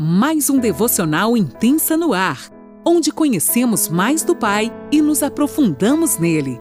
mais um devocional intensa no ar, onde conhecemos mais do Pai e nos aprofundamos nele.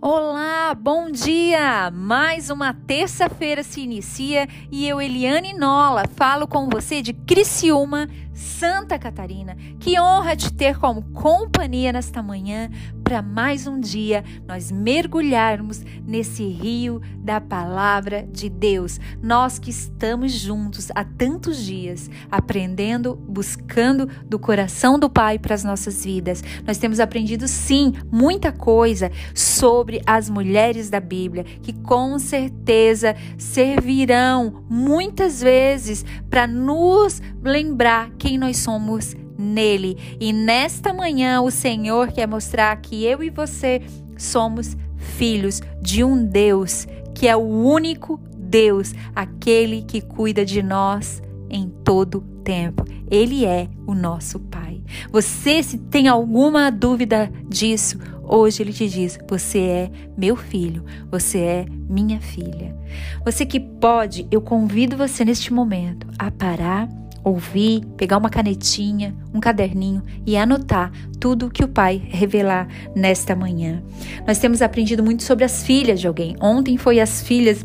Olá, bom dia! Mais uma terça-feira se inicia e eu, Eliane Nola, falo com você de Criciúma, Santa Catarina. Que honra te ter como companhia nesta manhã para mais um dia nós mergulharmos nesse rio da palavra de Deus. Nós que estamos juntos há tantos dias, aprendendo, buscando do coração do Pai para as nossas vidas. Nós temos aprendido sim muita coisa sobre as mulheres da Bíblia, que com certeza servirão muitas vezes para nos lembrar quem nós somos nele. E nesta manhã o Senhor quer mostrar que eu e você somos filhos de um Deus que é o único Deus, aquele que cuida de nós em todo tempo. Ele é o nosso Pai. Você, se tem alguma dúvida disso, hoje ele te diz: Você é meu filho, você é minha filha. Você que pode, eu convido você neste momento a parar ouvir, pegar uma canetinha, um caderninho e anotar tudo que o pai revelar nesta manhã. Nós temos aprendido muito sobre as filhas de alguém. Ontem foi as filhas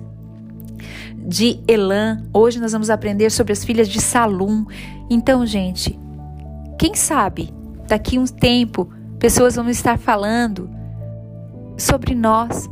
de Elan, hoje nós vamos aprender sobre as filhas de Salum. Então, gente, quem sabe daqui um tempo pessoas vão estar falando sobre nós.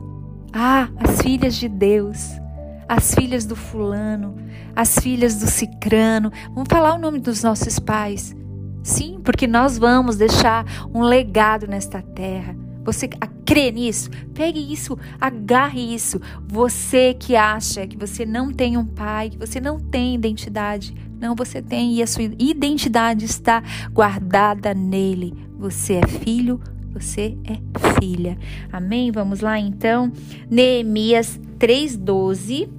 Ah, as filhas de Deus as filhas do fulano, as filhas do cicrano. Vamos falar o nome dos nossos pais. Sim, porque nós vamos deixar um legado nesta terra. Você crê nisso? Pegue isso, agarre isso. Você que acha que você não tem um pai, que você não tem identidade. Não, você tem e a sua identidade está guardada nele. Você é filho, você é filha. Amém? Vamos lá então. Neemias 3:12.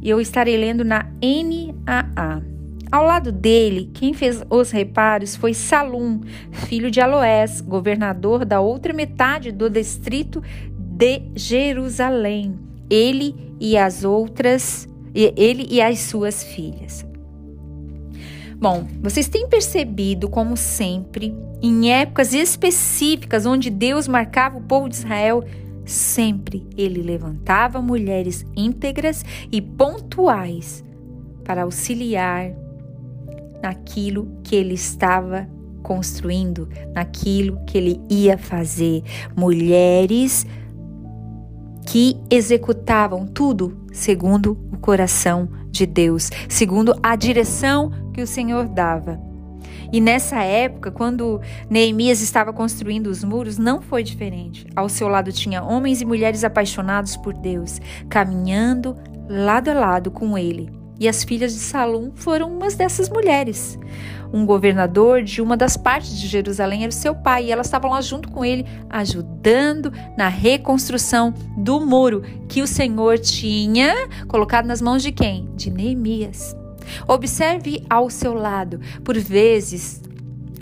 E eu estarei lendo na NAA. Ao lado dele, quem fez os reparos foi Salum, filho de Aloés, governador da outra metade do distrito de Jerusalém. Ele e as outras, ele e as suas filhas. Bom, vocês têm percebido, como sempre, em épocas específicas onde Deus marcava o povo de Israel, sempre ele levantava mulheres íntegras e pontuais para auxiliar naquilo que ele estava construindo, naquilo que ele ia fazer. Mulheres que executavam tudo segundo o coração de Deus, segundo a direção que o Senhor dava. E nessa época, quando Neemias estava construindo os muros, não foi diferente. Ao seu lado tinha homens e mulheres apaixonados por Deus, caminhando lado a lado com ele. E as filhas de Salom foram umas dessas mulheres. Um governador de uma das partes de Jerusalém era o seu pai, e elas estavam lá junto com ele, ajudando na reconstrução do muro que o Senhor tinha colocado nas mãos de quem? De Neemias. Observe ao seu lado. Por vezes,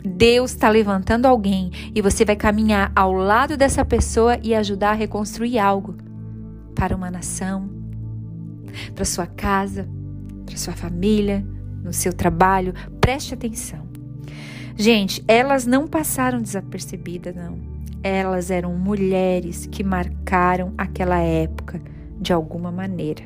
Deus está levantando alguém e você vai caminhar ao lado dessa pessoa e ajudar a reconstruir algo para uma nação, para sua casa, para sua família, no seu trabalho. Preste atenção. Gente, elas não passaram desapercebidas, não. Elas eram mulheres que marcaram aquela época de alguma maneira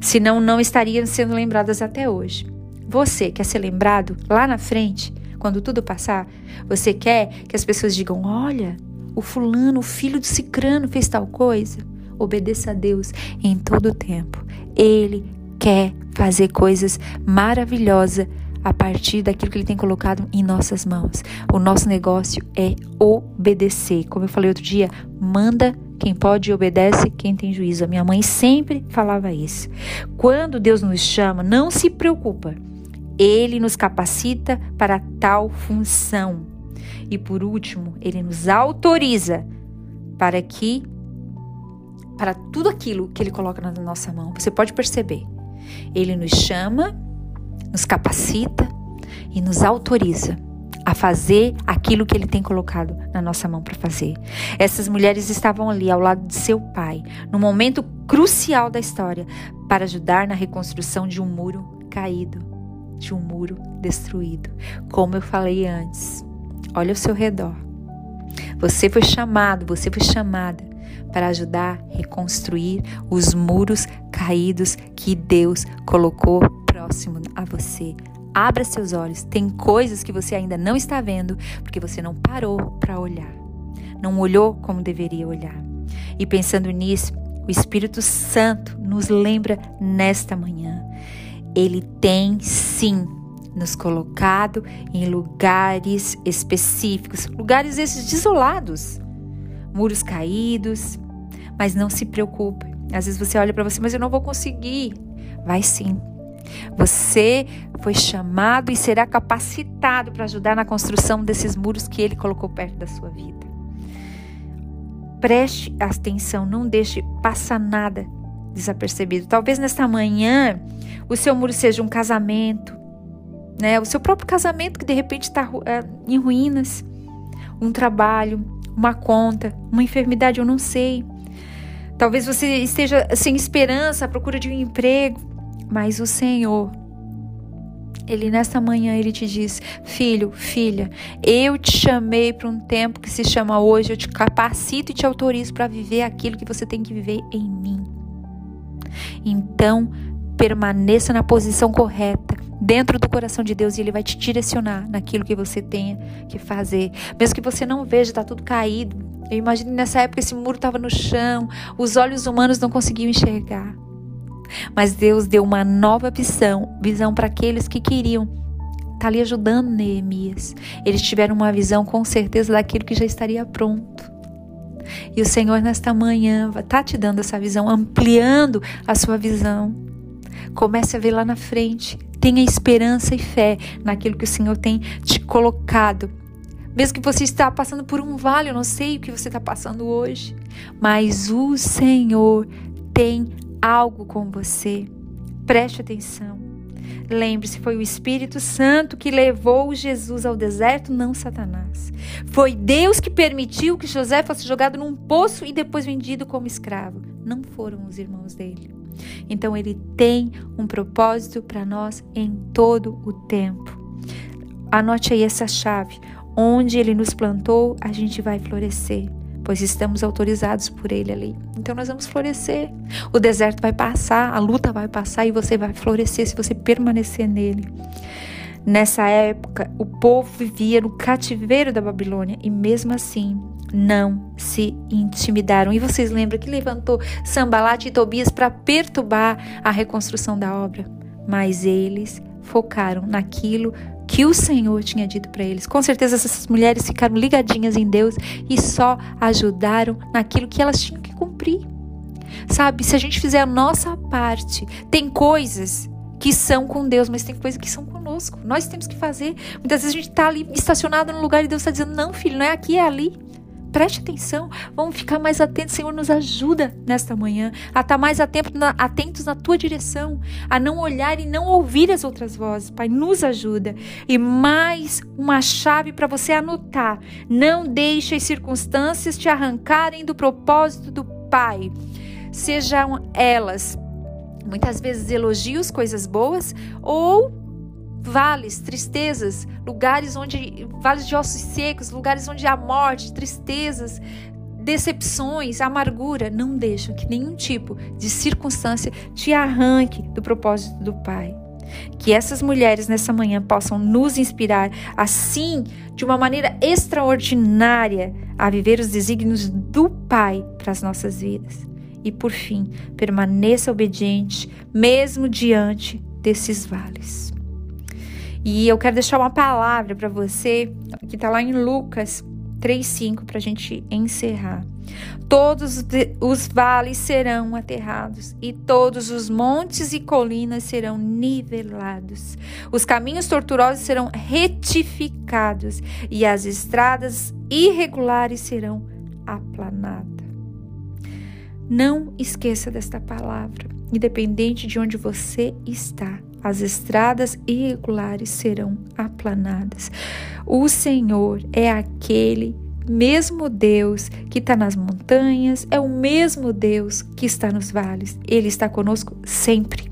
senão não estariam sendo lembradas até hoje. Você quer ser lembrado lá na frente, quando tudo passar? Você quer que as pessoas digam: olha, o fulano, o filho do cicrano fez tal coisa? Obedeça a Deus em todo o tempo. Ele quer fazer coisas maravilhosas a partir daquilo que ele tem colocado em nossas mãos. O nosso negócio é obedecer. Como eu falei outro dia, manda quem pode obedece quem tem juízo. A minha mãe sempre falava isso. Quando Deus nos chama, não se preocupa. Ele nos capacita para tal função. E por último, ele nos autoriza para que para tudo aquilo que ele coloca na nossa mão. Você pode perceber. Ele nos chama, nos capacita e nos autoriza a fazer aquilo que ele tem colocado na nossa mão para fazer. Essas mulheres estavam ali ao lado de seu pai, no momento crucial da história, para ajudar na reconstrução de um muro caído, de um muro destruído. Como eu falei antes, olha ao seu redor. Você foi chamado, você foi chamada para ajudar a reconstruir os muros caídos que Deus colocou próximo a você. Abra seus olhos. Tem coisas que você ainda não está vendo porque você não parou para olhar. Não olhou como deveria olhar. E pensando nisso, o Espírito Santo nos lembra nesta manhã. Ele tem sim nos colocado em lugares específicos, lugares esses desolados, muros caídos. Mas não se preocupe. Às vezes você olha para você, mas eu não vou conseguir. Vai sim. Você foi chamado e será capacitado para ajudar na construção desses muros que ele colocou perto da sua vida. Preste atenção, não deixe passar nada desapercebido. Talvez nesta manhã o seu muro seja um casamento, né? O seu próprio casamento que de repente está é, em ruínas, um trabalho, uma conta, uma enfermidade, eu não sei. Talvez você esteja sem esperança à procura de um emprego, mas o Senhor, ele nesta manhã ele te diz: "Filho, filha, eu te chamei para um tempo que se chama hoje, eu te capacito e te autorizo para viver aquilo que você tem que viver em mim". Então, permaneça na posição correta, dentro do coração de Deus, e Ele vai te direcionar naquilo que você tenha que fazer. Mesmo que você não veja, está tudo caído. Eu imagino nessa época esse muro estava no chão, os olhos humanos não conseguiam enxergar. Mas Deus deu uma nova visão, visão para aqueles que queriam estar tá ali ajudando Neemias. Eles tiveram uma visão com certeza daquilo que já estaria pronto. E o Senhor nesta manhã está te dando essa visão, ampliando a sua visão. Comece a ver lá na frente. Tenha esperança e fé naquilo que o Senhor tem te colocado. Mesmo que você está passando por um vale, eu não sei o que você está passando hoje, mas o Senhor tem algo com você. Preste atenção. Lembre-se, foi o Espírito Santo que levou Jesus ao deserto, não Satanás. Foi Deus que permitiu que José fosse jogado num poço e depois vendido como escravo. Não foram os irmãos dele. Então ele tem um propósito para nós em todo o tempo. Anote aí essa chave. Onde ele nos plantou, a gente vai florescer pois estamos autorizados por Ele ali. Então nós vamos florescer. O deserto vai passar, a luta vai passar e você vai florescer se você permanecer nele. Nessa época, o povo vivia no cativeiro da Babilônia e mesmo assim não se intimidaram. E vocês lembram que levantou Sambalat e Tobias para perturbar a reconstrução da obra? Mas eles focaram naquilo que o Senhor tinha dito para eles. Com certeza essas mulheres ficaram ligadinhas em Deus e só ajudaram naquilo que elas tinham que cumprir. Sabe, se a gente fizer a nossa parte, tem coisas que são com Deus, mas tem coisas que são conosco. Nós temos que fazer. Muitas vezes a gente está ali estacionado no lugar e Deus está dizendo: não, filho, não é aqui, é ali. Preste atenção, vamos ficar mais atentos. Senhor, nos ajuda nesta manhã a estar mais atentos na tua direção, a não olhar e não ouvir as outras vozes. Pai, nos ajuda. E mais uma chave para você anotar: não deixe as circunstâncias te arrancarem do propósito do Pai. Sejam elas muitas vezes elogios, coisas boas, ou vales, tristezas, lugares onde vales de ossos secos, lugares onde há morte, tristezas, decepções, amargura, não deixa que nenhum tipo de circunstância te arranque do propósito do Pai. Que essas mulheres nessa manhã possam nos inspirar assim, de uma maneira extraordinária, a viver os desígnios do Pai para as nossas vidas. E por fim, permaneça obediente, mesmo diante desses vales. E eu quero deixar uma palavra para você, que está lá em Lucas 3,5, para a gente encerrar. Todos os vales serão aterrados, e todos os montes e colinas serão nivelados. Os caminhos tortuosos serão retificados, e as estradas irregulares serão aplanadas. Não esqueça desta palavra, independente de onde você está as estradas irregulares serão aplanadas. O Senhor é aquele mesmo Deus que está nas montanhas, é o mesmo Deus que está nos vales. Ele está conosco sempre.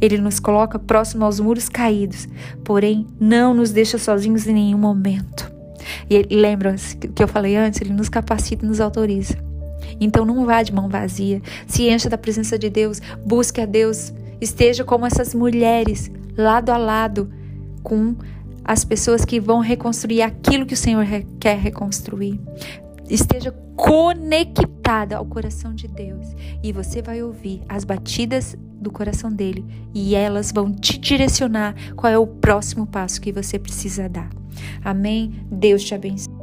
Ele nos coloca próximo aos muros caídos, porém não nos deixa sozinhos em nenhum momento. E lembra que eu falei antes, ele nos capacita e nos autoriza. Então não vá de mão vazia, se encha da presença de Deus, busque a Deus, esteja como essas mulheres, lado a lado com as pessoas que vão reconstruir aquilo que o Senhor quer reconstruir. Esteja conectada ao coração de Deus e você vai ouvir as batidas do coração dele e elas vão te direcionar qual é o próximo passo que você precisa dar. Amém? Deus te abençoe.